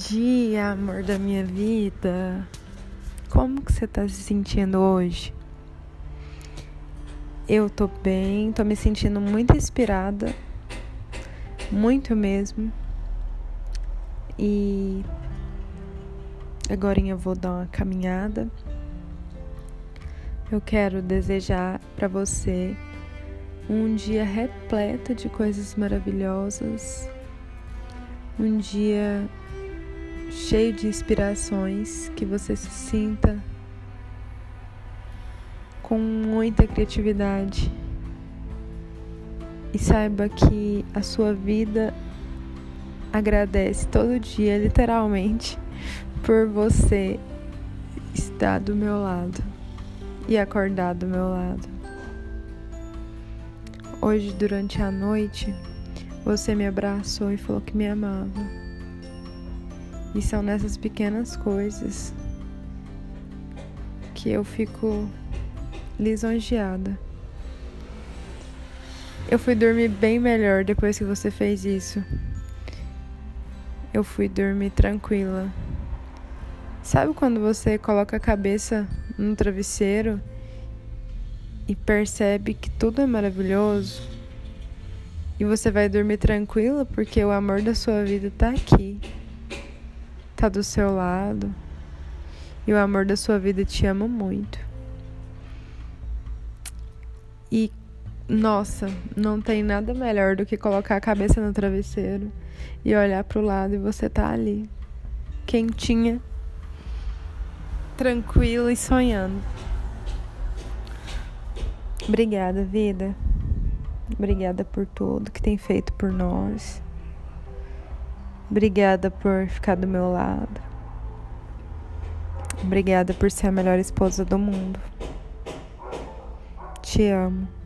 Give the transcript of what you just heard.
dia, amor da minha vida. Como que você tá se sentindo hoje? Eu tô bem, tô me sentindo muito inspirada. Muito mesmo. E agora eu vou dar uma caminhada. Eu quero desejar para você um dia repleto de coisas maravilhosas, um dia cheio de inspirações, que você se sinta com muita criatividade e saiba que a sua vida agradece todo dia, literalmente, por você estar do meu lado e acordar do meu lado. Hoje, durante a noite, você me abraçou e falou que me amava. E são nessas pequenas coisas que eu fico lisonjeada. Eu fui dormir bem melhor depois que você fez isso. Eu fui dormir tranquila. Sabe quando você coloca a cabeça no travesseiro e percebe que tudo é maravilhoso? E você vai dormir tranquila porque o amor da sua vida tá aqui tá do seu lado e o amor da sua vida te ama muito. E nossa, não tem nada melhor do que colocar a cabeça no travesseiro e olhar para o lado e você tá ali, quentinha, tranquila e sonhando. Obrigada, vida. Obrigada por tudo que tem feito por nós. Obrigada por ficar do meu lado. Obrigada por ser a melhor esposa do mundo. Te amo.